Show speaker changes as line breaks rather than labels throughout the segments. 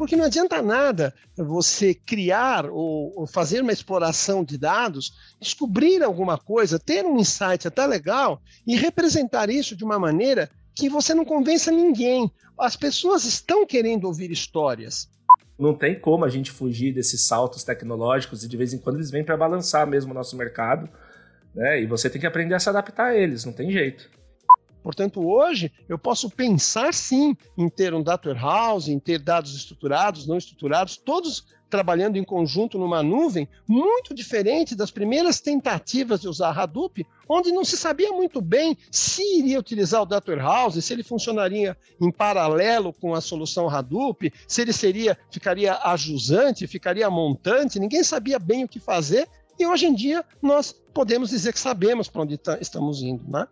Porque não adianta nada você criar ou, fazer uma exploração de dados, descobrir alguma coisa, ter um insight até legal e representar isso de uma maneira que você não convença ninguém. As pessoas estão querendo ouvir histórias.
Não tem como a gente fugir desses saltos tecnológicos e de vez em quando eles vêm para balançar mesmo o nosso mercado. Né? E você tem que aprender a se adaptar a eles, não tem jeito.
Portanto, hoje eu posso pensar sim em ter um data warehouse, em ter dados estruturados, não estruturados, todos trabalhando em conjunto numa nuvem, muito diferente das primeiras tentativas de usar Hadoop, onde não se sabia muito bem se iria utilizar o data warehouse, se ele funcionaria em paralelo com a solução Hadoop, se ele seria ficaria ajusante, ficaria montante, ninguém sabia bem o que fazer. E hoje em dia nós podemos dizer que sabemos para onde tá, estamos indo, né?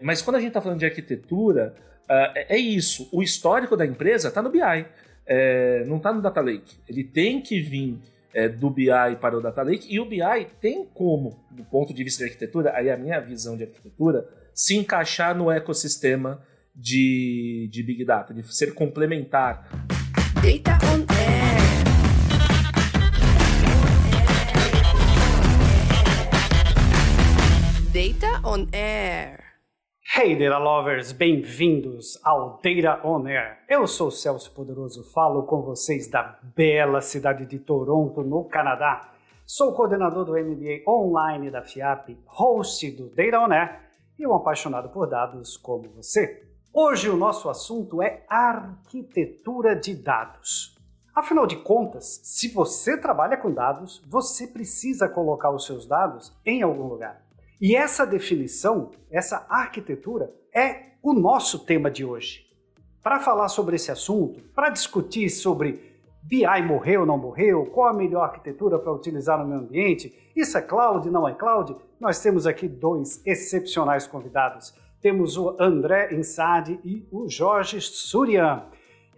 Mas quando a gente está falando de arquitetura, uh, é, isso. O histórico da empresa está no BI, é, não está no Data Lake. Ele tem que vir é, do BI para o Data Lake e o BI tem como, do ponto de vista de arquitetura, aí a minha visão de arquitetura, se encaixar no ecossistema de, de Big Data, de ser complementar. Data on Air.
Data on Air.
Hey Data Lovers, bem-vindos ao Data On Air. Eu sou Celso Poderoso, falo com vocês da bela cidade de Toronto, no Canadá. Sou coordenador do MBA online da FIAP, host do Data On Air e um apaixonado por dados como você. Hoje o nosso assunto é arquitetura de dados. Afinal de contas, se você trabalha com dados, você precisa colocar os seus dados em algum lugar. E essa definição, essa arquitetura, é o nosso tema de hoje. Para falar sobre esse assunto, para discutir sobre BI morreu ou não morreu, qual a melhor arquitetura para utilizar no meu ambiente, isso é cloud, não é cloud, nós temos aqui dois excepcionais convidados. Temos o André Insade e o Jorge Surian.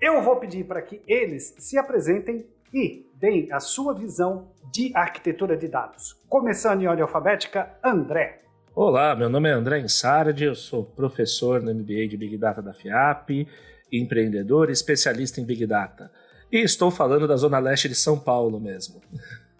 Eu vou pedir para que eles se apresentem e deem a sua visão de arquitetura de dados. Começando em ordem alfabética, André.
Olá, meu nome é André Insardi, eu sou professor no MBA de Big Data da FIAP, empreendedor e especialista em Big Data. E estou falando da Zona Leste de São Paulo mesmo.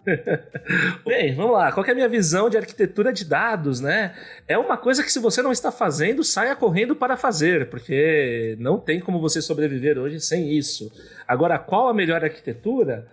Bem, vamos lá. Qual é a minha visão de arquitetura de dados, né? É uma coisa que se você não está fazendo, saia correndo para fazer, porque não tem como você sobreviver hoje sem isso. Agora, qual a melhor arquitetura?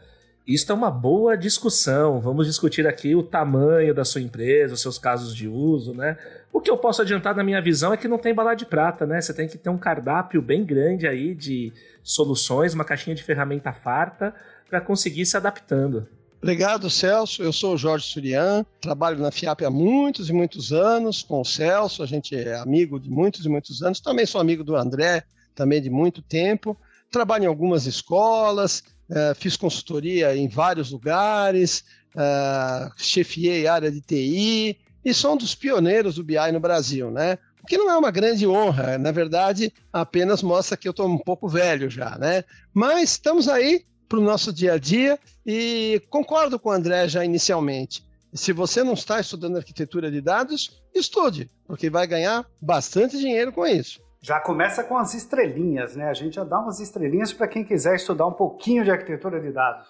Isso é uma boa discussão. Vamos discutir aqui o tamanho da sua empresa, os seus casos de uso, né? O que eu posso adiantar na minha visão é que não tem bala de prata, né? Você tem que ter um cardápio bem grande aí de soluções, uma caixinha de ferramenta farta para conseguir se adaptando.
Obrigado, Celso. Eu sou o Jorge Surian, trabalho na FIAP há muitos e muitos anos com o Celso, a gente é amigo de muitos e muitos anos. Também sou amigo do André, também de muito tempo. Trabalho em algumas escolas, uh, fiz consultoria em vários lugares, uh, chefiei área de TI e sou um dos pioneiros do BI no Brasil, né? O que não é uma grande honra, na verdade, apenas mostra que eu estou um pouco velho já, né? Mas estamos aí para o nosso dia a dia e concordo com o André já inicialmente. Se você não está estudando arquitetura de dados, estude, porque vai ganhar bastante dinheiro com isso.
Já começa com as estrelinhas, né? A gente já dá umas estrelinhas para quem quiser estudar um pouquinho de arquitetura de dados.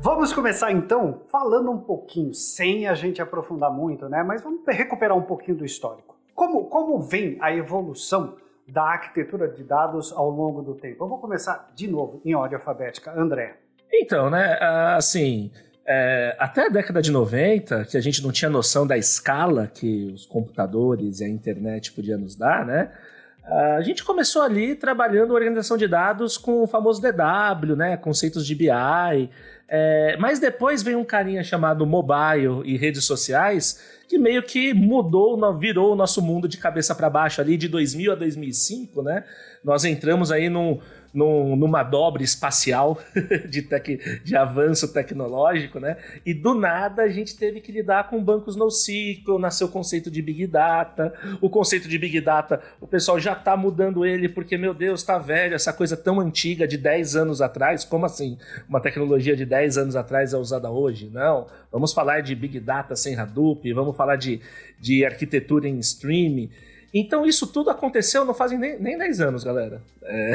Vamos começar então falando um pouquinho, sem a gente aprofundar muito, né? Mas vamos recuperar um pouquinho do histórico. Como, como vem a evolução da arquitetura de dados ao longo do tempo? Eu vou começar de novo em ordem alfabética. André.
Então, né, assim, é, até a década de 90, que a gente não tinha noção da escala que os computadores e a internet podiam nos dar, né? A gente começou ali trabalhando organização de dados com o famoso DW, né? Conceitos de BI. É, mas depois veio um carinha chamado mobile e redes sociais que meio que mudou, virou o nosso mundo de cabeça para baixo ali de 2000 a 2005, né? Nós entramos aí num, num, numa dobra espacial de, tec, de avanço tecnológico, né? E do nada a gente teve que lidar com bancos NoSQL, nasceu o conceito de Big Data. O conceito de Big Data, o pessoal já está mudando ele porque, meu Deus, está velho, essa coisa tão antiga de 10 anos atrás. Como assim? Uma tecnologia de 10 anos atrás é usada hoje? Não. Vamos falar de Big Data sem Hadoop, vamos falar de, de arquitetura em streaming. Então isso tudo aconteceu não fazem nem, nem 10 anos, galera. É...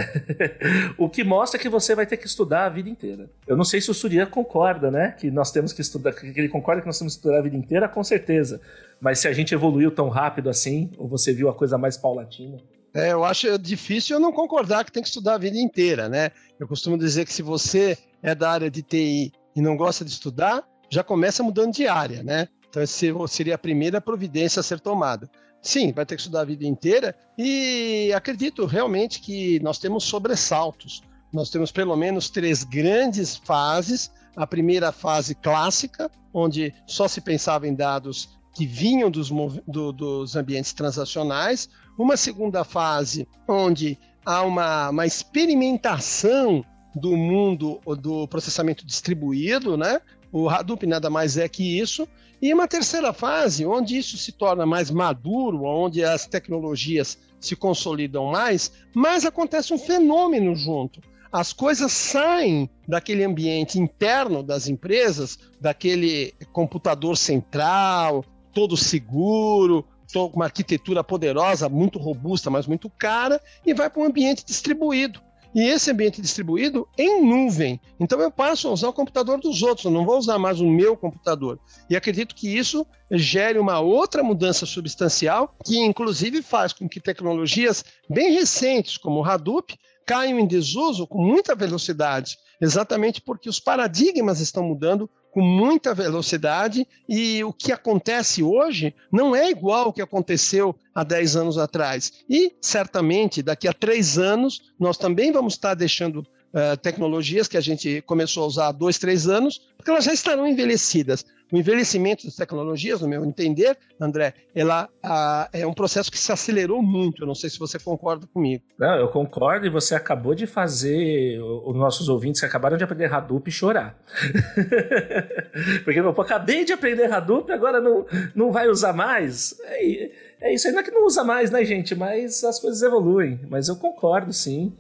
o que mostra que você vai ter que estudar a vida inteira. Eu não sei se o Surya concorda, né? Que nós temos que estudar, que ele concorda que nós temos que estudar a vida inteira, com certeza. Mas se a gente evoluiu tão rápido assim, ou você viu a coisa mais paulatina?
É, eu acho difícil eu não concordar que tem que estudar a vida inteira, né? Eu costumo dizer que se você é da área de TI e não gosta de estudar, já começa mudando de área, né? Então, essa seria a primeira providência a ser tomada. Sim, vai ter que estudar a vida inteira e acredito realmente que nós temos sobressaltos. Nós temos pelo menos três grandes fases. A primeira fase clássica, onde só se pensava em dados que vinham dos, do, dos ambientes transacionais. Uma segunda fase, onde há uma, uma experimentação do mundo do processamento distribuído, né? O Hadoop nada mais é que isso. E uma terceira fase, onde isso se torna mais maduro, onde as tecnologias se consolidam mais, mas acontece um fenômeno junto. As coisas saem daquele ambiente interno das empresas, daquele computador central, todo seguro, com uma arquitetura poderosa, muito robusta, mas muito cara, e vai para um ambiente distribuído e esse ambiente distribuído em nuvem. Então eu passo a usar o computador dos outros, eu não vou usar mais o meu computador. E acredito que isso gere uma outra mudança substancial, que inclusive faz com que tecnologias bem recentes, como o Hadoop, caiam em desuso com muita velocidade, exatamente porque os paradigmas estão mudando com muita velocidade e o que acontece hoje não é igual ao que aconteceu há 10 anos atrás. E certamente daqui a três anos nós também vamos estar deixando uh, tecnologias que a gente começou a usar há dois, três anos, porque elas já estarão envelhecidas. O envelhecimento das tecnologias, no meu entender, André, ela a, é um processo que se acelerou muito. Eu não sei se você concorda comigo.
Não, eu concordo e você acabou de fazer os nossos ouvintes que acabaram de aprender Hadoop chorar. Porque eu acabei de aprender Hadoop, agora não, não vai usar mais. É, é isso, ainda que não usa mais, né, gente? Mas as coisas evoluem. Mas eu concordo, sim.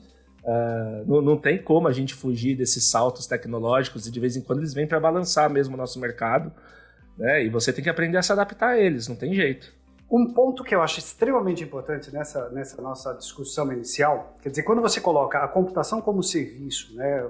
Uh, não, não, tem como a gente fugir desses saltos tecnológicos e de vez em quando eles vêm para balançar mesmo o nosso mercado, né? E você tem que aprender a se adaptar a eles, não tem jeito.
Um ponto que eu acho extremamente importante nessa, nessa nossa discussão inicial, quer dizer, quando você coloca a computação como serviço, né,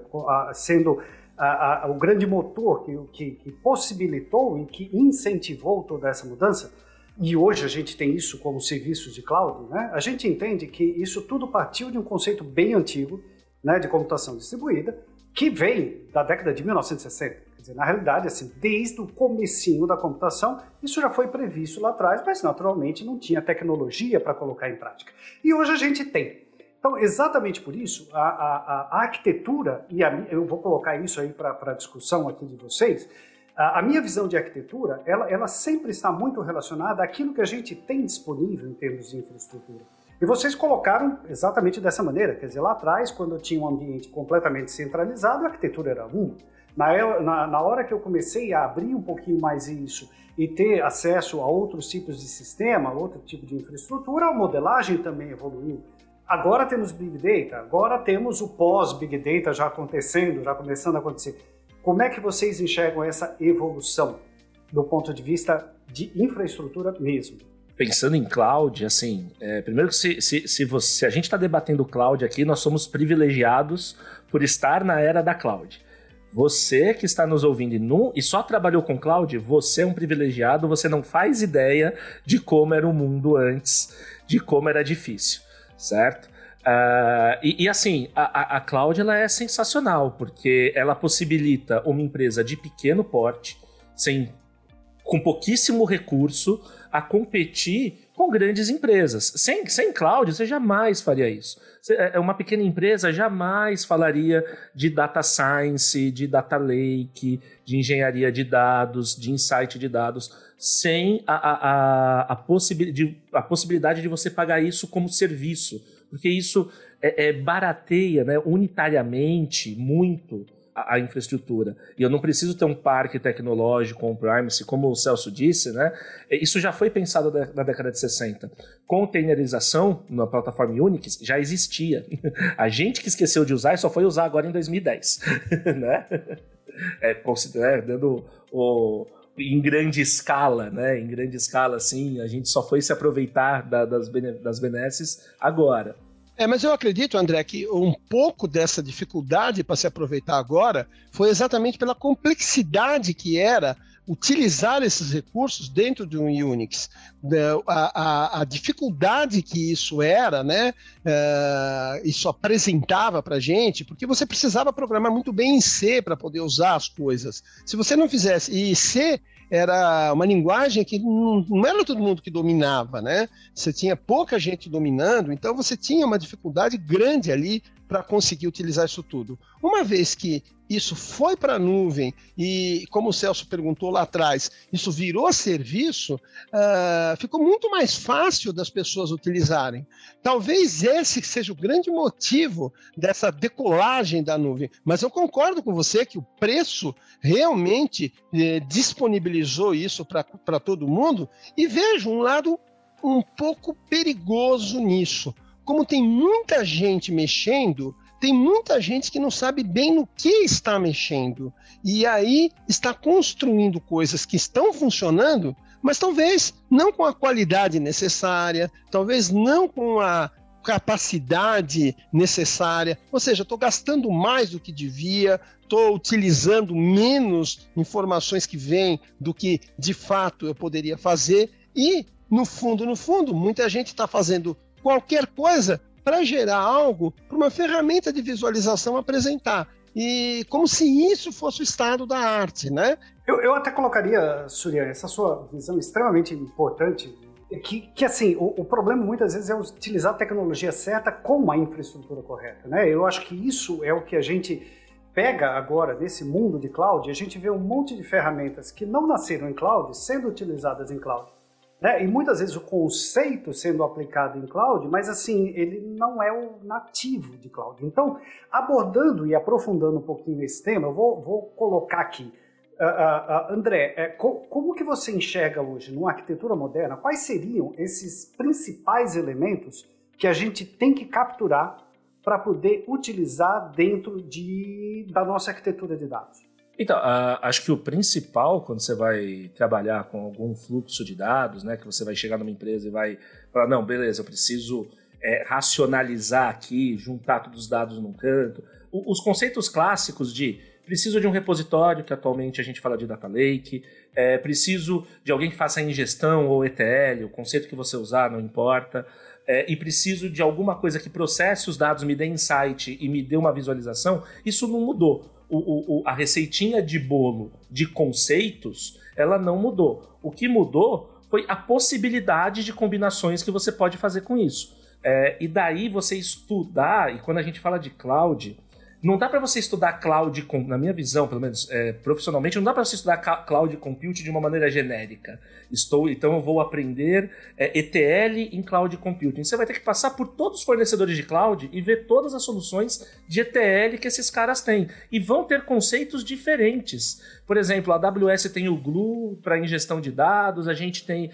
sendo a, a, o grande motor que, que, que possibilitou e que incentivou toda essa mudança, e hoje a gente tem isso como serviços de cloud, né? a gente entende que isso tudo partiu de um conceito bem antigo né, de computação distribuída, que vem da década de 1960. Quer dizer, na realidade, assim, desde o comecinho da computação, isso já foi previsto lá atrás, mas naturalmente não tinha tecnologia para colocar em prática. E hoje a gente tem. Então, exatamente por isso, a, a, a arquitetura, e a, eu vou colocar isso aí para discussão aqui de vocês, a, minha visão de arquitetura, ela, ela sempre está muito relacionada àquilo que a gente tem disponível em termos de infraestrutura. E vocês colocaram exatamente dessa maneira, quer dizer, lá atrás, quando eu tinha um ambiente completamente centralizado, a arquitetura era uma. Na, na, na, hora que eu comecei a abrir um pouquinho mais isso e ter acesso a outros tipos de sistema, outro tipo de infraestrutura, a modelagem também evoluiu. Agora temos Big Data, agora temos o pós-Big Data já acontecendo, já começando a acontecer. Como é que vocês enxergam essa evolução do ponto de vista de infraestrutura mesmo?
Pensando em cloud, assim, é, primeiro que se, se, se, se a gente está debatendo cloud aqui, nós somos privilegiados por estar na era da cloud. Você que está nos ouvindo e, e só trabalhou com cloud, você é um privilegiado, você não faz ideia de como era o mundo antes, de como era difícil, certo? Uh, e, e, assim, a, a cloud ela é sensacional, porque ela possibilita uma empresa de pequeno porte, sem, com pouquíssimo recurso, a competir com grandes empresas. Sem, sem cloud, você jamais faria isso. É, é uma pequena empresa jamais falaria de data science, de data lake, de engenharia de dados, de insight de dados, sem a, a, a, a, possibilidade, a possibilidade de você pagar isso como serviço porque isso é, é barateia né, unitariamente muito a, a, infraestrutura. E eu não preciso ter um parque tecnológico on-premise, como o Celso disse, né? Isso já foi pensado na década de 60. Containerização na plataforma Unix já existia. A gente que esqueceu de usar e só foi usar agora em 2010, né? É, considerando o, em grande escala, né? Em grande escala, assim, a gente só foi se aproveitar da, das, bene, das benesses agora.
É, mas eu acredito, André, que um pouco dessa dificuldade para se aproveitar agora foi exatamente pela complexidade que era utilizar esses recursos dentro de um Unix. A, a, a dificuldade que isso era, né? Uh, isso apresentava para gente, porque você precisava programar muito bem em C para poder usar as coisas. Se você não fizesse, e C era uma linguagem que não, não, era todo mundo que dominava, né? Você tinha pouca gente dominando, então você tinha uma dificuldade grande ali para conseguir utilizar isso tudo. Uma vez que isso foi para a nuvem e, como o Celso perguntou lá atrás, isso virou serviço, uh, ficou muito mais fácil das pessoas utilizarem. Talvez esse seja o grande motivo dessa decolagem da nuvem. Mas eu concordo com você que o preço realmente eh, disponibilizou isso para todo mundo e vejo um lado um pouco perigoso nisso como tem muita gente mexendo, tem muita gente que não sabe bem no que está mexendo. E aí está construindo coisas que estão funcionando, mas talvez não com a qualidade necessária, talvez não com a capacidade necessária. Ou seja, estou gastando mais do que devia, estou utilizando menos informações que vêm do que de fato eu poderia fazer. E, no fundo, no fundo, muita gente está fazendo qualquer coisa para gerar algo para uma ferramenta de visualização apresentar. E como se isso fosse o estado da arte, né?
Eu, eu até colocaria, Surya, essa sua visão extremamente importante, que, que assim, o, o, problema muitas vezes é utilizar a tecnologia certa com a infraestrutura correta, né? Eu acho que isso é o que a gente pega agora nesse mundo de cloud, a gente vê um monte de ferramentas que não nasceram em cloud sendo utilizadas em cloud. Né? E muitas vezes o conceito sendo aplicado em cloud, mas assim, ele não é o nativo de cloud. Então, abordando e aprofundando um pouquinho esse tema, eu vou, vou colocar aqui. Uh, uh, uh, André, é, co como que você enxerga hoje, numa arquitetura moderna, quais seriam esses principais elementos que a gente tem que capturar para poder utilizar dentro de, da nossa arquitetura de dados?
Então, acho que o principal quando você vai trabalhar com algum fluxo de dados, né, que você vai chegar numa empresa e vai falar, não, beleza, eu preciso é, racionalizar aqui, juntar todos os dados num canto. O, os conceitos clássicos de preciso de um repositório, que atualmente a gente fala de data lake, é, preciso de alguém que faça ingestão ou ETL, o conceito que você usar não importa, é, e preciso de alguma coisa que processe os dados, me dê insight e me dê uma visualização, isso não mudou o, o, a receitinha de bolo de conceitos, ela não mudou. O que mudou foi a possibilidade de combinações que você pode fazer com isso. É, e daí você estudar, e quando a gente fala de cloud, não dá para você estudar cloud, na minha visão, pelo menos é, profissionalmente, não dá para você estudar cloud compute de uma maneira genérica. Estou, então eu vou aprender é, ETL em cloud computing. Você vai ter que passar por todos os fornecedores de cloud e ver todas as soluções de ETL que esses caras têm. E vão ter conceitos diferentes. Por exemplo, a AWS tem o Glue para ingestão de dados, a gente tem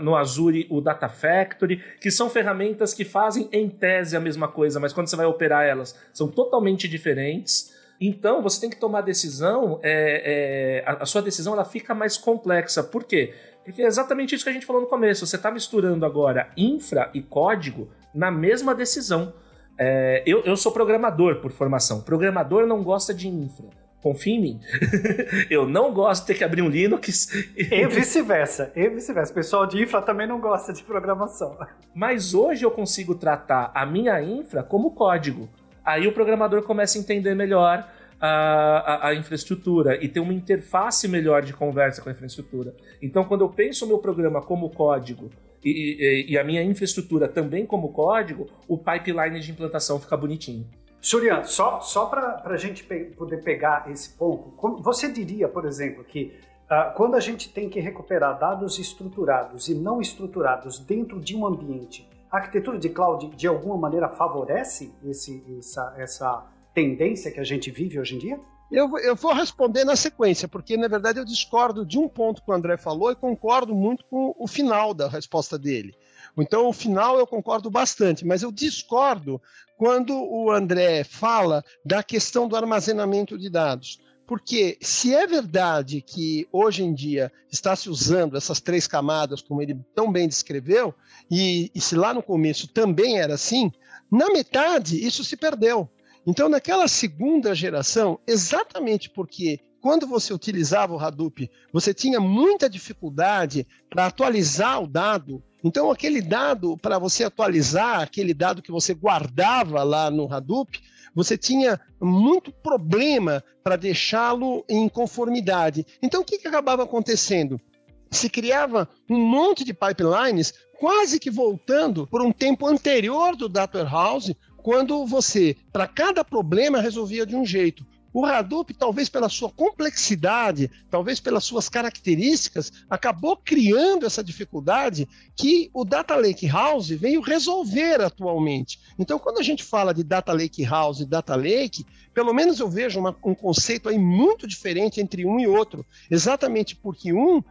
no Azure o Data Factory, que são ferramentas que fazem em tese a mesma coisa, mas quando você vai operar elas, são totalmente diferentes. Então, você tem que tomar decisão, é, é, a, sua decisão ela fica mais complexa. Por quê? Porque é exatamente isso que a gente falou no começo. Você está misturando agora infra e código na mesma decisão. É, eu, eu sou programador por formação. Programador não gosta de infra confia em mim. eu não gosto de ter que abrir um Linux.
e vice-versa. E vice-versa. O pessoal de infra também não gosta de programação.
Mas hoje eu consigo tratar a minha infra como código. Aí o programador começa a entender melhor a, a, a, infraestrutura e ter uma interface melhor de conversa com a infraestrutura. Então, quando eu penso o meu programa como código e, e, e a minha infraestrutura também como código, o pipeline de implantação fica bonitinho.
Surya, só, só para a gente pe poder pegar esse ponto, você diria, por exemplo, que uh, quando a gente tem que recuperar dados estruturados e não estruturados dentro de um ambiente, a arquitetura de cloud de alguma maneira favorece esse, essa, essa tendência que a gente vive hoje em dia?
Eu, eu, vou responder na sequência, porque na verdade eu discordo de um ponto que o André falou e concordo muito com o final da resposta dele. Então, o final eu concordo bastante, mas eu discordo quando o André fala da questão do armazenamento de dados. Porque se é verdade que hoje em dia está se usando essas três camadas, como ele tão bem descreveu, e, e se lá no começo também era assim, na metade isso se perdeu. Então, naquela segunda geração, exatamente porque quando você utilizava o Hadoop, você tinha muita dificuldade para atualizar o dado. Então, aquele dado, para você atualizar, aquele dado que você guardava lá no Hadoop, você tinha muito problema para deixá-lo em conformidade. Então, o que, que acabava acontecendo? Se criava um monte de pipelines, quase que voltando por um tempo anterior do Data Warehouse, quando você, para cada problema, resolvia de um jeito. O Hadoop, talvez pela sua complexidade, talvez pelas suas características, acabou criando essa dificuldade que o Data Lake House veio resolver atualmente. Então, quando a gente fala de Data Lake House e Data Lake, pelo menos eu vejo uma, um conceito aí muito diferente entre um e outro, exatamente porque um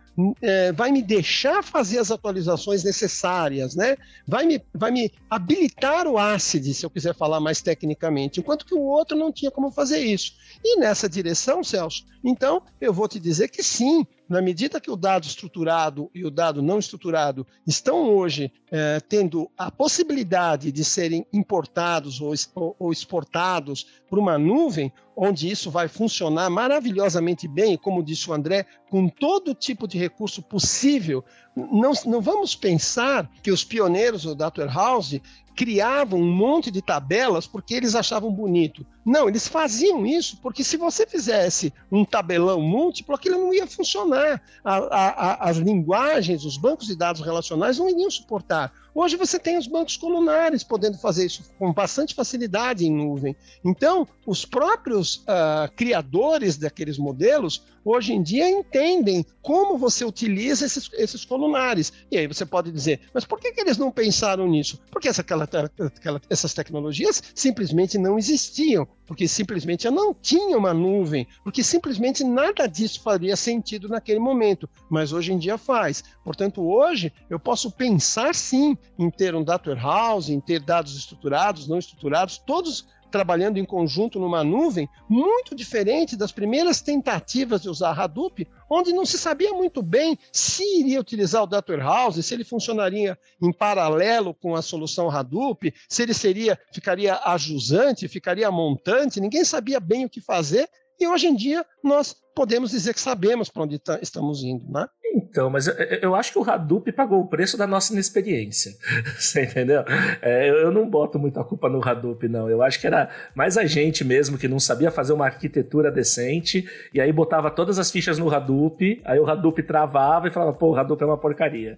é, vai me deixar fazer as atualizações necessárias, né? Vai me, vai me habilitar o ACID, se eu quiser falar mais tecnicamente, enquanto que o outro não tinha como fazer isso. E nessa direção, Celso, então eu vou te dizer que sim, na medida que o dado estruturado e o dado não estruturado estão hoje é, tendo a possibilidade de serem importados ou, ou exportados para uma nuvem, onde isso vai funcionar maravilhosamente bem, como disse o André, com todo tipo de recurso possível. Não, não vamos pensar que os pioneiros do Data Warehouse criavam um monte de tabelas porque eles achavam bonito. Não, eles faziam isso porque se você fizesse um tabelão múltiplo, aquilo não ia funcionar. A, a, a, as linguagens, os bancos de dados relacionais não iriam suportar. Hoje você tem os bancos colunares podendo fazer isso com bastante facilidade em nuvem. Então, os próprios uh, criadores daqueles modelos, hoje em dia, entendem como você utiliza esses, esses colunares. E aí você pode dizer, mas por que, que eles não pensaram nisso? Porque essa, aquela, aquela, essas tecnologias simplesmente não existiam porque simplesmente não tinha uma nuvem, porque simplesmente nada disso faria sentido naquele momento, mas hoje em dia faz. Portanto, hoje eu posso pensar sim em ter um data warehouse, em ter dados estruturados, não estruturados, todos trabalhando em conjunto numa nuvem, muito diferente das primeiras tentativas de usar Hadoop, onde não se sabia muito bem se iria utilizar o Data Warehouse, se ele funcionaria em paralelo com a solução Hadoop, se ele seria ficaria ajusante, ficaria montante, ninguém sabia bem o que fazer, e hoje em dia nós podemos dizer que sabemos para onde tá, estamos indo, né?
Então, mas eu, eu, acho que o Hadoop pagou o preço da nossa inexperiência. Você entendeu? É, eu, eu, não boto muita culpa no Hadoop, não. Eu acho que era mais a gente mesmo que não sabia fazer uma arquitetura decente e aí botava todas as fichas no Hadoop, aí o Hadoop travava e falava, pô, o Hadoop é uma porcaria.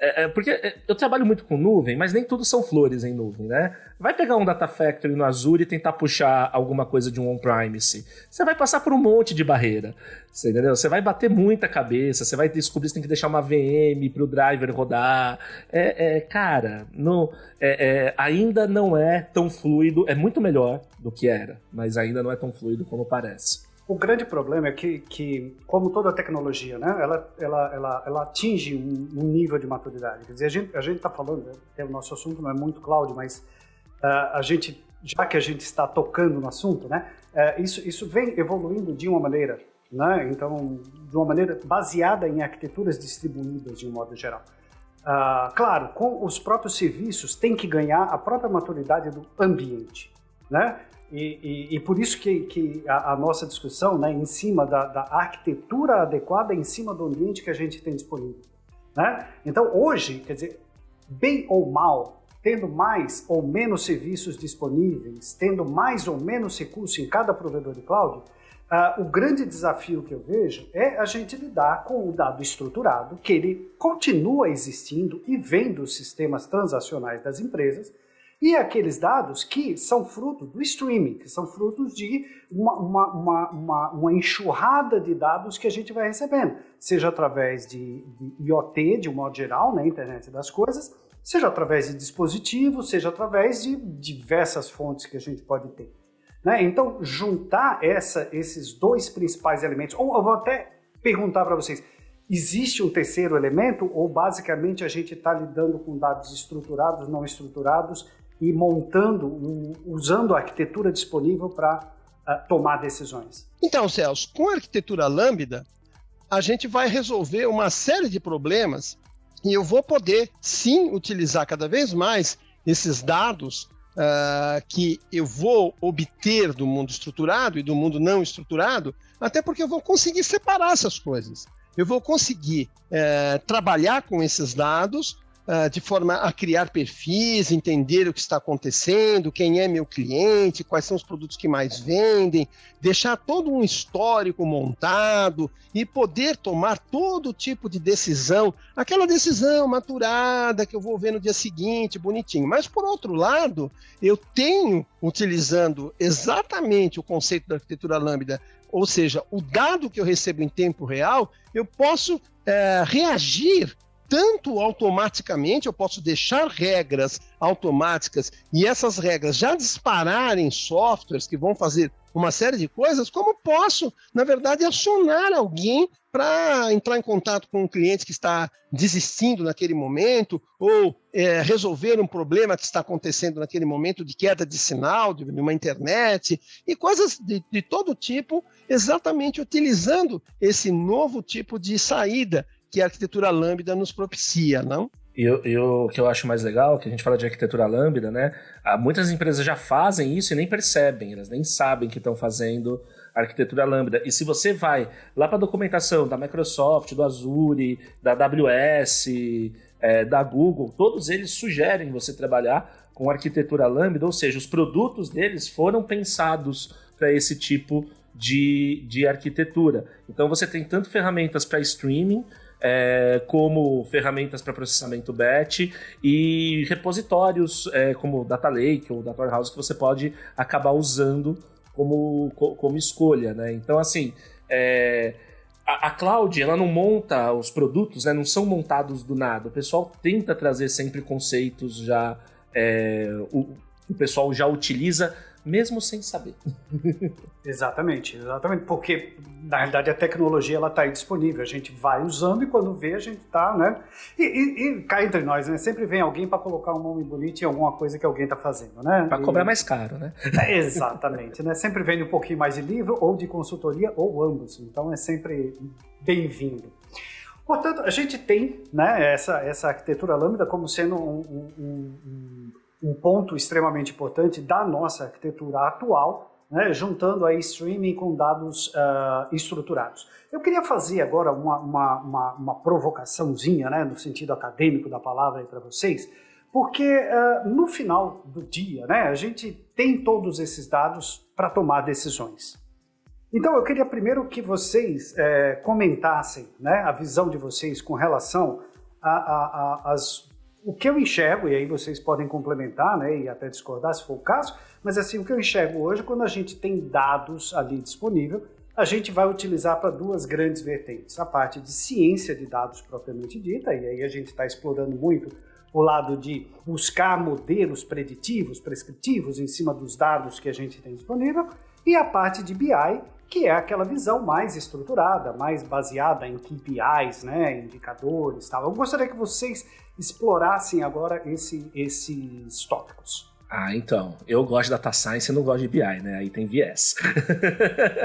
É, é, porque é, eu trabalho muito com nuvem, mas nem tudo são flores em nuvem, né? Vai pegar um Data Factory no Azure e tentar puxar alguma coisa de um on-premise. Você vai passar por um monte de barreira. Você, entendeu? Você vai bater muita cabeça, você vai descobrir você tem que deixar uma VM para o driver rodar. É, é cara, no, é, é, ainda não é tão fluido. É muito melhor do que era, mas ainda não é tão fluido como parece.
O grande problema é que, que como toda tecnologia, né, ela, ela, ela, ela atinge um, um, nível de maturidade. Quer dizer, a gente a gente está falando, é, o nosso assunto não é muito cloud, mas uh, a gente, já que a gente está tocando no assunto, né, uh, isso, isso vem evoluindo de uma maneira, né, então, de uma maneira baseada em arquiteturas distribuídas de um modo geral. Uh, claro, com os próprios serviços tem que ganhar a própria maturidade do ambiente, né? E, e, e, por isso que, que a, a, nossa discussão, né, em cima da, da, arquitetura adequada, em cima do ambiente que a gente tem disponível. Né? Então, hoje, quer dizer, bem ou mal, tendo mais ou menos serviços disponíveis, tendo mais ou menos recursos em cada provedor de cloud, uh, o grande desafio que eu vejo é a gente lidar com o dado estruturado, que ele continua existindo e vem dos sistemas transacionais das empresas, e aqueles dados que são fruto do streaming, que são frutos de uma, uma, uma, uma, enxurrada de dados que a gente vai recebendo, seja através de, de IoT, de um modo geral, né, internet das coisas, seja através de dispositivos, seja através de diversas fontes que a gente pode ter. Né? Então, juntar essa, esses dois principais elementos, ou eu vou até perguntar para vocês, existe um terceiro elemento ou basicamente a gente está lidando com dados estruturados, não estruturados e montando, um, usando a arquitetura disponível para uh, ah, tomar decisões?
Então, Celso, com a arquitetura Lambda, a gente vai resolver uma série de problemas e eu vou poder sim utilizar cada vez mais esses dados uh, que eu vou obter do mundo estruturado e do mundo não estruturado, até porque eu vou conseguir separar essas coisas. Eu vou conseguir uh, trabalhar com esses dados uh, de forma a criar perfis, entender o que está acontecendo, quem é meu cliente, quais são os produtos que mais vendem, deixar todo um histórico montado e poder tomar todo tipo de decisão, aquela decisão maturada que eu vou ver no dia seguinte, bonitinho. Mas por outro lado, eu tenho utilizando exatamente o conceito da arquitetura lambda ou seja, o dado que eu recebo em tempo real, eu posso é, reagir tanto automaticamente, eu posso deixar regras automáticas e essas regras já dispararem softwares que vão fazer uma série de coisas, como posso, na verdade, acionar alguém para entrar em contato com um cliente que está desistindo naquele momento, ou é, resolver um problema que está acontecendo naquele momento de queda de sinal de, de uma internet, e coisas de, de todo tipo, exatamente utilizando esse novo tipo de saída que a arquitetura lambda nos propicia, não?
E o que eu acho mais legal, que a gente fala de arquitetura lambda, né? Ah, muitas empresas já fazem isso e nem percebem, elas nem sabem que estão fazendo arquitetura lambda. E se você vai lá para a documentação da Microsoft, do Azure, da AWS, é, da Google, todos eles sugerem você trabalhar com arquitetura lambda, ou seja, os produtos deles foram pensados para esse tipo de, de arquitetura. Então você tem tanto ferramentas para streaming, é, como ferramentas para processamento batch e repositórios é, como Data Lake ou Data Warehouse que você pode acabar usando como, como escolha, né? Então, assim, é, a, a cloud, ela não monta os produtos, né? Não são montados do nada. O pessoal tenta trazer sempre conceitos já... É, o, o pessoal já utiliza mesmo sem saber.
exatamente, exatamente, porque na realidade a tecnologia ela está aí disponível, a gente vai usando e quando vê a gente está, né? E, e, e, cá entre nós, né? Sempre vem alguém para colocar um nome bonito em alguma coisa que alguém está fazendo, né?
Para cobrar mais caro, né?
É, exatamente, né? Sempre vem um pouquinho mais de livro ou de consultoria ou ambos, então é sempre bem-vindo. Portanto, a gente tem né, essa, essa arquitetura lambda como sendo um, um, um, um ponto extremamente importante da nossa arquitetura atual, né, juntando aí streaming com dados uh, estruturados. Eu queria fazer agora uma, uma, uma, uma provocaçãozinha, né, no sentido acadêmico da palavra para vocês, porque uh, no final do dia né, a gente tem todos esses dados para tomar decisões. Então eu queria primeiro que vocês é, comentassem né, a visão de vocês com relação às o que eu enxergo, e aí vocês podem complementar né, e até discordar se for o caso, mas assim, o que eu enxergo hoje, quando a gente tem dados ali disponível, a gente vai utilizar para duas grandes vertentes. A parte de ciência de dados propriamente dita, e aí a gente está explorando muito o lado de buscar modelos preditivos, prescritivos em cima dos dados que a gente tem disponível, e a parte de BI, que é aquela visão mais estruturada, mais baseada em KPIs, né, indicadores, tal. Eu gostaria que vocês explorassem agora esse, esses tópicos.
Ah, então, eu gosto de data science e não gosto de BI, né? Aí tem viés.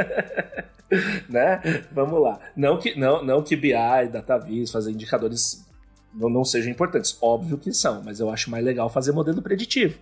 né? Vamos lá. Não que, não, não que BI, DataVis, fazer indicadores não, não sejam importantes. Óbvio que são, mas eu acho mais legal fazer modelo preditivo.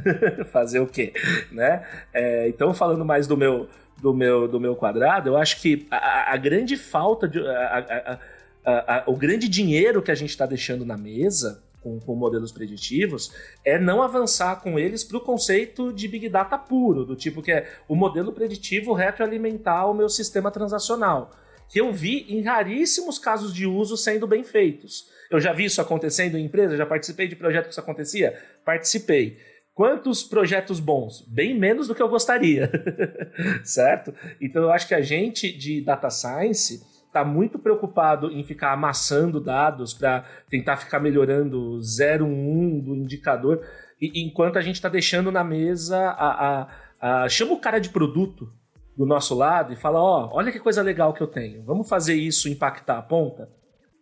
fazer o quê? Né? É, então, falando mais do meu, do meu, do meu quadrado, eu acho que a, a grande falta de. A, a, o grande dinheiro que a gente está deixando na mesa com, com, modelos preditivos é não avançar com eles para o conceito de Big Data puro, do tipo que é o modelo preditivo retroalimentar o meu sistema transacional. Que eu vi em raríssimos casos de uso sendo bem feitos. Eu já vi isso acontecendo em empresa, já participei de projeto que isso acontecia? Participei. Quantos projetos bons? Bem menos do que eu gostaria, certo? Então eu acho que a gente de data science está muito preocupado em ficar amassando dados para tentar ficar melhorando 0,1 um do indicador, e, enquanto a gente está deixando na mesa a, a, a, chama o cara de produto do nosso lado e fala, ó, oh, olha que coisa legal que eu tenho, vamos fazer isso impactar a ponta?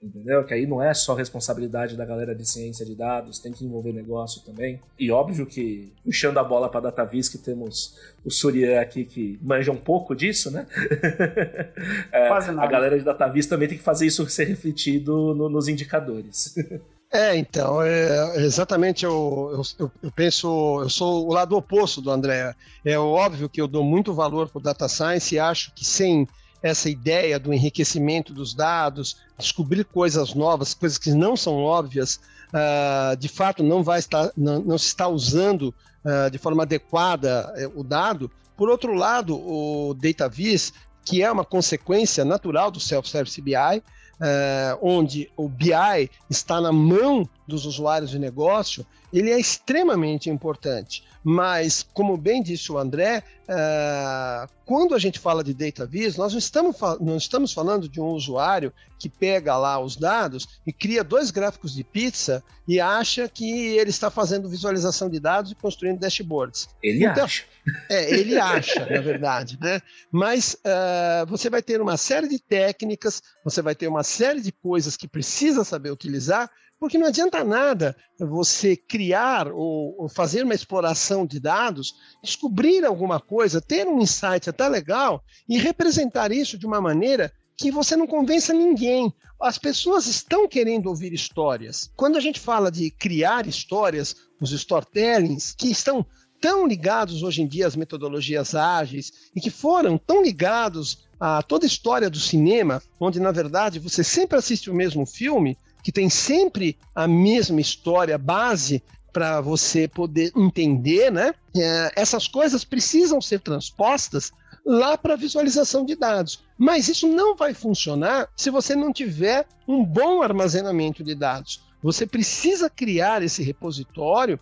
Entendeu? Que aí não é só responsabilidade da galera de ciência de dados, tem que envolver negócio também. E óbvio que, puxando a bola para a DataVis, que temos o Surya aqui que manja um pouco disso, né? é, Quase nada. A galera de DataVis também tem que fazer isso ser refletido no, nos indicadores.
É, então, é, exatamente, eu, eu, eu, penso, eu sou o lado oposto do André. É óbvio que eu dou muito valor para o Data Science e acho que sem essa ideia do enriquecimento dos dados, descobrir coisas novas, coisas que não são óbvias, uh, de fato não vai estar, não, não se está usando uh, de forma adequada uh, o dado. Por outro lado, o DataVis, que é uma consequência natural do Self-Service BI, Uh, onde o BI está na mão dos usuários de negócio, ele é extremamente importante. Mas, como bem disse o André, uh, quando a gente fala de data vis, nós não estamos, não estamos falando de um usuário que pega lá os dados e cria dois gráficos de pizza e acha que ele está fazendo visualização de dados e construindo dashboards.
Ele então, acha.
É, ele acha, na verdade, né? Mas uh, você vai ter uma série de técnicas, você vai ter uma série de coisas que precisa saber utilizar porque não adianta nada você criar ou, fazer uma exploração de dados, descobrir alguma coisa, ter um insight até legal e representar isso de uma maneira que você não convença ninguém. As pessoas estão querendo ouvir histórias. Quando a gente fala de criar histórias, os storytellings, que estão tão ligados hoje em dia às metodologias ágeis e que foram tão ligados a toda a história do cinema, onde na verdade você sempre assiste o mesmo filme, que tem sempre a mesma história base para você poder entender, né? É, essas coisas precisam ser transpostas lá para visualização de dados. Mas isso não vai funcionar se você não tiver um bom armazenamento de dados. Você precisa criar esse repositório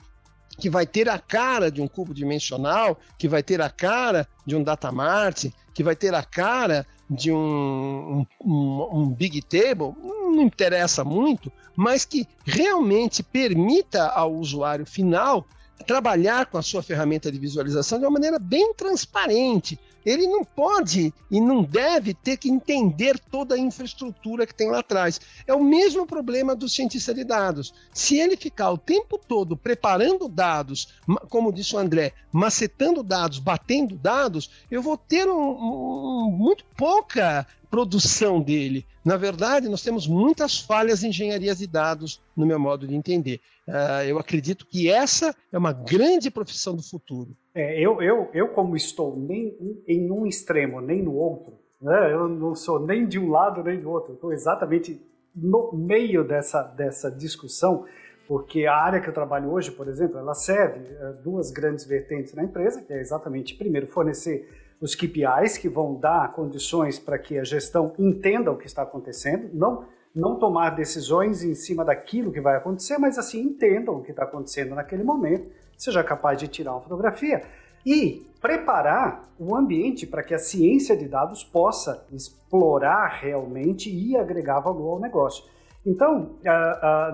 que vai ter a cara de um cubo dimensional, que vai ter a cara de um data mart, que vai ter a cara de um, um, um, big table, não interessa muito, mas que realmente permita ao usuário final trabalhar com a sua ferramenta de visualização de uma maneira bem transparente. Ele não pode e não deve ter que entender toda a infraestrutura que tem lá atrás. É o mesmo problema do cientista de dados. Se ele ficar o tempo todo preparando dados, como disse o André, macetando dados, batendo dados, eu vou ter um, um, muito pouca produção dele. Na verdade, nós temos muitas falhas em engenharia de dados, no meu modo de entender. Uh, eu acredito que essa é uma grande profissão do futuro.
É, eu, eu, eu, como estou nem em um extremo nem no outro, né, eu não sou nem de um lado nem do outro, estou exatamente no meio dessa, dessa discussão, porque a área que eu trabalho hoje, por exemplo, ela serve uh, duas grandes vertentes na empresa, que é exatamente, primeiro, fornecer os KPIs que vão dar condições para que a gestão entenda o que está acontecendo, não não tomar decisões em cima daquilo que vai acontecer, mas assim entendam o que está acontecendo naquele momento, seja capaz de tirar uma fotografia e preparar o ambiente para que a ciência de dados possa explorar realmente e agregar valor ao negócio. Então,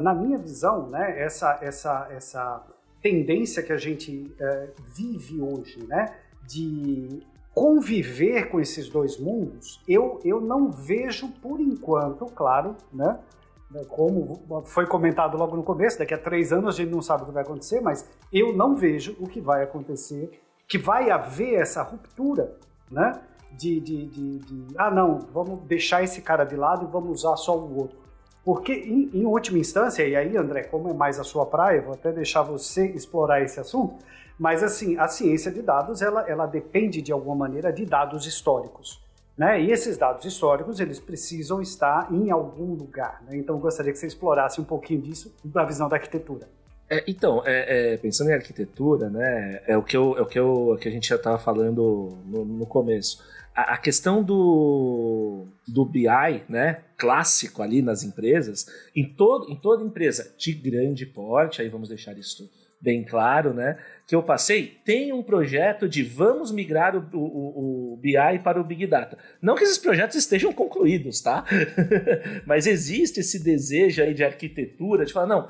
na minha visão, né, essa, essa, essa tendência que a gente eh, vive hoje, né, de conviver com esses dois mundos, eu, eu não vejo por enquanto, claro, né? Como foi comentado logo no começo, daqui a três anos a gente não sabe o que vai acontecer, mas eu não vejo o que vai acontecer, que vai haver essa ruptura, né? De, de, de, de ah, não, vamos deixar esse cara de lado e vamos usar só o outro. Porque, em, em última instância, e aí, André, como é mais a sua praia, vou até deixar você explorar esse assunto, mas assim, a ciência de dados, ela, ela depende de alguma maneira de dados históricos. Né? E esses dados históricos, eles precisam estar em algum lugar. Né? Então, eu gostaria que você explorasse um pouquinho disso da visão da arquitetura.
É, então, é, é, pensando em arquitetura, né, é o que, eu, é o que, eu, que a gente já estava falando no, no começo. A, a, questão do, do BI, né, clássico ali nas empresas, em, todo, em toda empresa de grande porte, aí vamos deixar isso bem claro, né? Que eu passei, tem um projeto de vamos migrar o, o, o BI para o Big Data. Não que esses projetos estejam concluídos, tá? Mas existe esse desejo aí de arquitetura, de falar, não,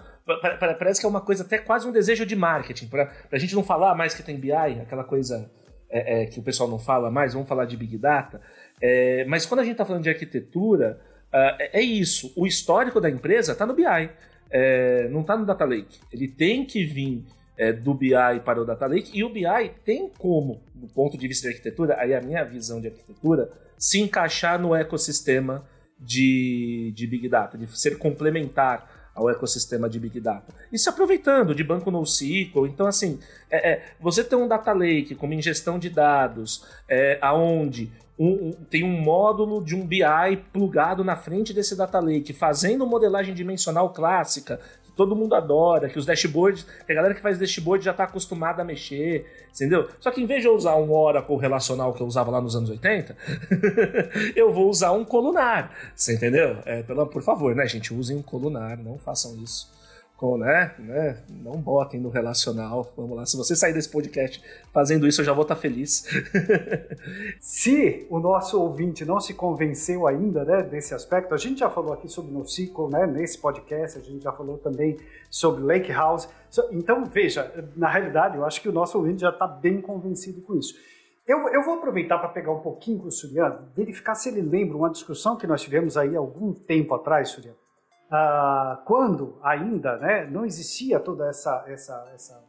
parece que é uma coisa até quase um desejo de marketing, para a gente não falar mais que tem BI, aquela coisa é, é, que o pessoal não fala mais, vamos falar de Big Data. É, mas quando a gente está falando de arquitetura, uh, é isso. O histórico da empresa está no BI é, não está no Data Lake. Ele tem que vir é, do BI para o Data Lake e o BI tem como, do ponto de vista de arquitetura, aí a minha visão de arquitetura, se encaixar no ecossistema de, de Big Data, de ser complementar ao ecossistema de Big Data. E se aproveitando de banco NoSQL, então assim, é, é, você tem um Data Lake como ingestão de dados, é, aonde um, tem um módulo de um BI plugado na frente desse data lake, fazendo modelagem dimensional clássica, que todo mundo adora, que os dashboards, que a galera que faz dashboard já está acostumada a mexer, entendeu? Só que em vez de eu usar um Oracle relacional que eu usava lá nos anos 80, eu vou usar um colunar, você entendeu? É, pela, por favor, né, gente, usem um colunar, não façam isso com, né, né? Não botem no relacional. Vamos lá. Se você sair desse podcast fazendo isso, eu já vou estar feliz.
se o nosso ouvinte não se convenceu ainda, né, desse aspecto, a gente já falou aqui sobre NoSQL, né, nesse podcast, a gente já falou também sobre Lakehouse. Então, veja, na realidade, eu acho que o nosso ouvinte já está bem convencido com isso. Eu, eu, vou aproveitar para pegar um pouquinho com o Suriano, verificar se ele lembra uma discussão que nós tivemos aí algum tempo atrás, Suriano, ah, quando ainda né, não existia toda essa, essa, essa,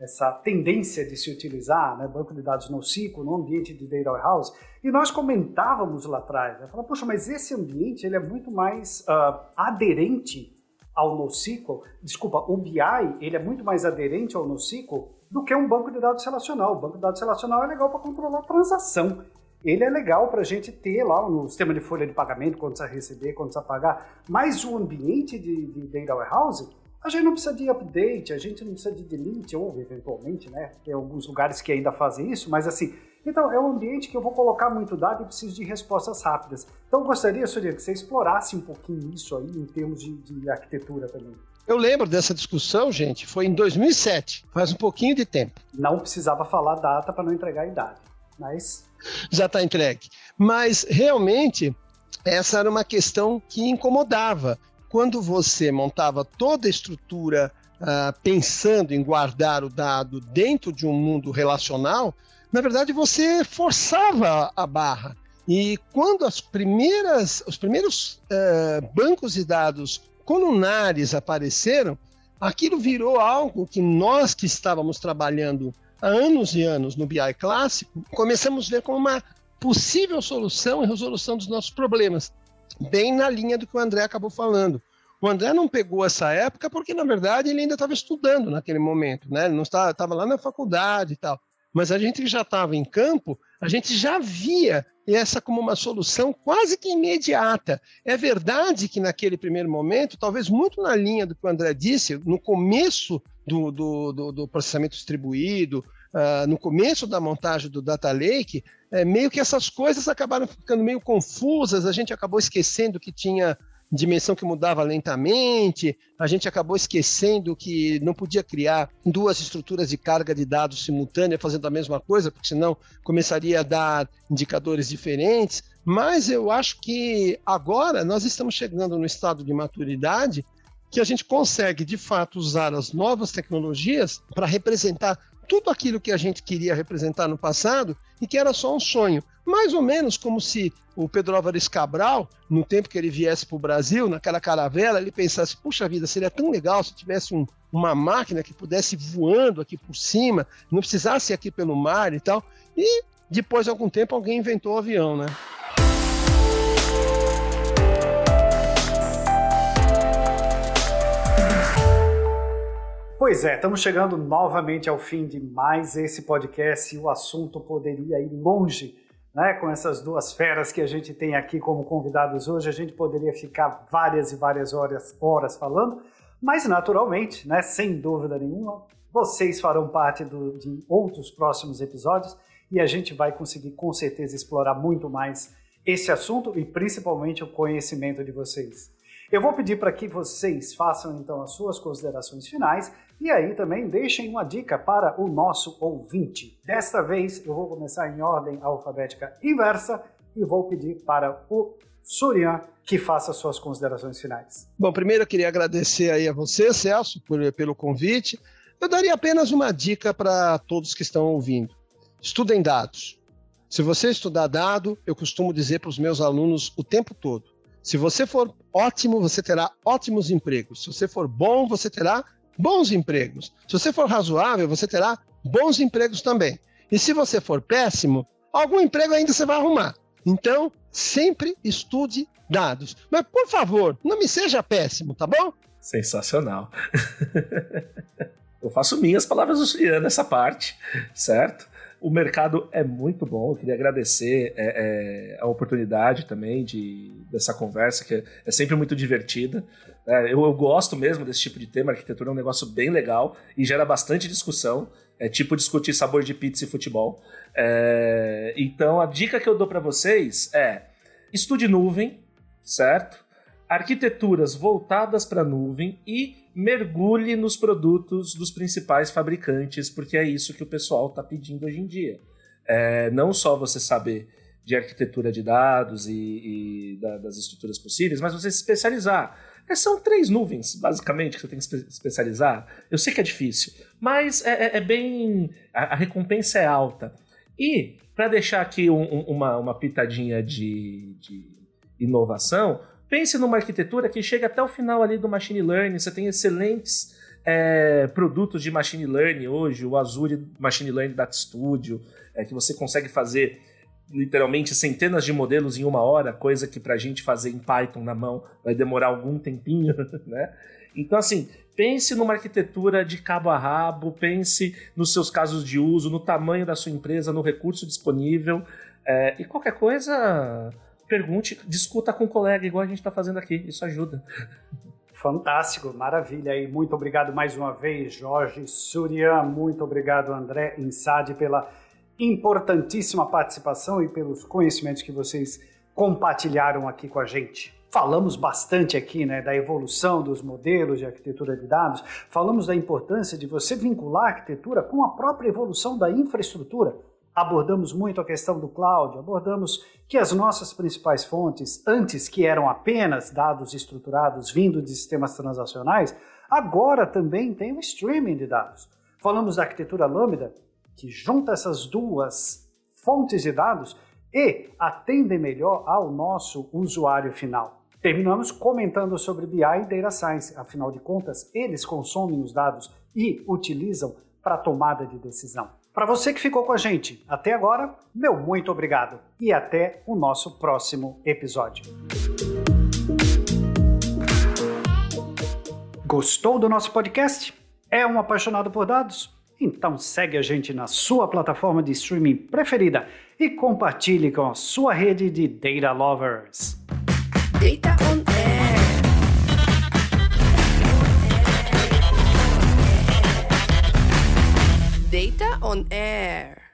essa tendência de se utilizar né, banco de dados NoSQL no ambiente de Data Warehouse, e nós comentávamos lá atrás, né, falando, poxa, mas esse ambiente ele é muito mais uh, aderente ao NoSQL, desculpa, o BI ele é muito mais aderente ao NoSQL do que um banco de dados relacional. O banco de dados relacional é legal para controlar a transação ele é legal para a gente ter lá no sistema de folha de pagamento, quando você receber, quando você pagar, mas o ambiente de, de data warehouse, a gente não precisa de update, a gente não precisa de delete, ou eventualmente, né? Tem alguns lugares que ainda fazem isso, mas assim, então é um ambiente que eu vou colocar muito dado e preciso de respostas rápidas. Então gostaria, Surya, que você explorasse um pouquinho isso aí em termos de, de arquitetura também.
Eu lembro dessa discussão, gente, foi em 2007, faz um pouquinho de tempo.
Não precisava falar data para não entregar a idade, mas
já está entregue. Mas realmente essa era uma questão que incomodava. Quando você montava toda a estrutura uh, pensando em guardar o dado dentro de um mundo relacional, na verdade você forçava a barra. E quando as primeiras, os primeiros uh, bancos de dados colunares apareceram, aquilo virou algo que nós que estávamos trabalhando há anos e anos no BI clássico, começamos a ver como uma possível solução e resolução dos nossos problemas, bem na linha do que o André acabou falando. O André não pegou essa época porque, na verdade, ele ainda estava estudando naquele momento, né? Ele não estava, estava lá na faculdade e tal. Mas a gente que já estava em campo, a gente já via essa como uma solução quase que imediata. É verdade que naquele primeiro momento, talvez muito na linha do que o André disse, no começo do, do, do, do processamento distribuído, uh, no começo da montagem do Data Lake, é, meio que essas coisas acabaram ficando meio confusas, a gente acabou esquecendo que tinha dimensão que mudava lentamente, a gente acabou esquecendo que não podia criar duas estruturas de carga de dados simultâneas fazendo a mesma coisa, porque senão começaria a dar indicadores diferentes. Mas eu acho que agora nós estamos chegando no estado de maturidade que a gente consegue, de fato, usar as novas tecnologias para representar tudo aquilo que a gente queria representar no passado e que era só um sonho. Mais ou menos como se o Pedro Álvares Cabral, no tempo que ele viesse para o Brasil, naquela caravela, ele pensasse: puxa vida, seria tão legal se tivesse um, uma máquina que pudesse voando aqui por cima, não precisasse ir aqui pelo mar e tal. E depois de algum tempo alguém inventou o avião, né?
Pois é, estamos chegando novamente ao fim de mais esse podcast e o assunto poderia ir longe, né? Com essas duas feras que a gente tem aqui como convidados hoje, a gente poderia ficar várias e várias horas, horas falando, mas naturalmente, né? Sem dúvida nenhuma, vocês farão parte do, de outros próximos episódios e a gente vai conseguir com certeza explorar muito mais esse assunto e principalmente o conhecimento de vocês. Eu vou pedir para que vocês façam então as suas considerações finais e aí também deixem uma dica para o nosso ouvinte. Desta vez eu vou começar em ordem alfabética inversa e vou pedir para o Surian que faça suas considerações finais.
Bom, primeiro eu queria agradecer aí a você, Celso, por, pelo convite. Eu daria apenas uma dica para todos que estão ouvindo. Estudem dados. Se você estudar dado, eu costumo dizer para os meus alunos o tempo todo: se você for ótimo, você terá ótimos empregos. Se você for bom, você terá bons empregos. Se você for razoável, você terá bons empregos também. E se você for péssimo, algum emprego ainda você vai arrumar. Então, sempre estude dados. Mas, por favor, não me seja péssimo, tá bom?
Sensacional. Eu faço minhas palavras do Cian nessa parte, certo? O mercado é muito bom. Eu queria agradecer é, é, a oportunidade também de, dessa conversa, que é, sempre muito divertida. É, eu, eu, gosto mesmo desse tipo de tema. Arquitetura é um negócio bem legal e gera bastante discussão. É tipo discutir sabor de pizza e futebol. É, então, a dica que eu dou para vocês é estude nuvem, certo? Arquiteturas voltadas para nuvem e mergulhe nos produtos dos principais fabricantes, porque é isso que o pessoal está pedindo hoje em dia. É, não só você saber de arquitetura de dados e, e da, das estruturas possíveis, mas você se especializar. É, são três nuvens, basicamente, que você tem que se especializar. Eu sei que é difícil, mas é, é, é bem. A, a, recompensa é alta. E, para deixar aqui um, um, uma, uma pitadinha de, de inovação, Pense numa arquitetura que chega até o final ali do machine learning. Você tem excelentes é, produtos de machine learning hoje, o Azure Machine Learning Data Studio, é, que você consegue fazer literalmente centenas de modelos em uma hora, coisa que para a gente fazer em Python na mão vai demorar algum tempinho, né? Então, assim, pense numa arquitetura de cabo a rabo, pense nos seus casos de uso, no tamanho da sua empresa, no recurso disponível. É, e qualquer coisa, pergunte, discuta com o um colega, igual a gente está fazendo aqui. Isso ajuda.
Fantástico, maravilha. E muito obrigado mais uma vez, Jorge Surya. Muito obrigado, André Insade, pela importantíssima participação e pelos conhecimentos que vocês compartilharam aqui com a gente. Falamos bastante aqui né, da evolução dos modelos de arquitetura de dados, falamos da importância de você vincular a arquitetura com a própria evolução da infraestrutura abordamos muito a questão do cloud, abordamos que as nossas principais fontes, antes que eram apenas dados estruturados vindo de sistemas transacionais, agora também tem o streaming de dados. Falamos da arquitetura Lambda, que junta essas duas fontes de dados e atende melhor ao nosso usuário final. Terminamos comentando sobre BI e Data Science, afinal de contas, eles consomem os dados e utilizam para tomada de decisão. Para você que ficou com a gente até agora, meu muito obrigado e até o nosso próximo episódio. Gostou do nosso podcast? É um apaixonado por dados? Então segue a gente na sua plataforma de streaming preferida e compartilhe com a sua rede de data lovers.
Data on Air. Data on Air.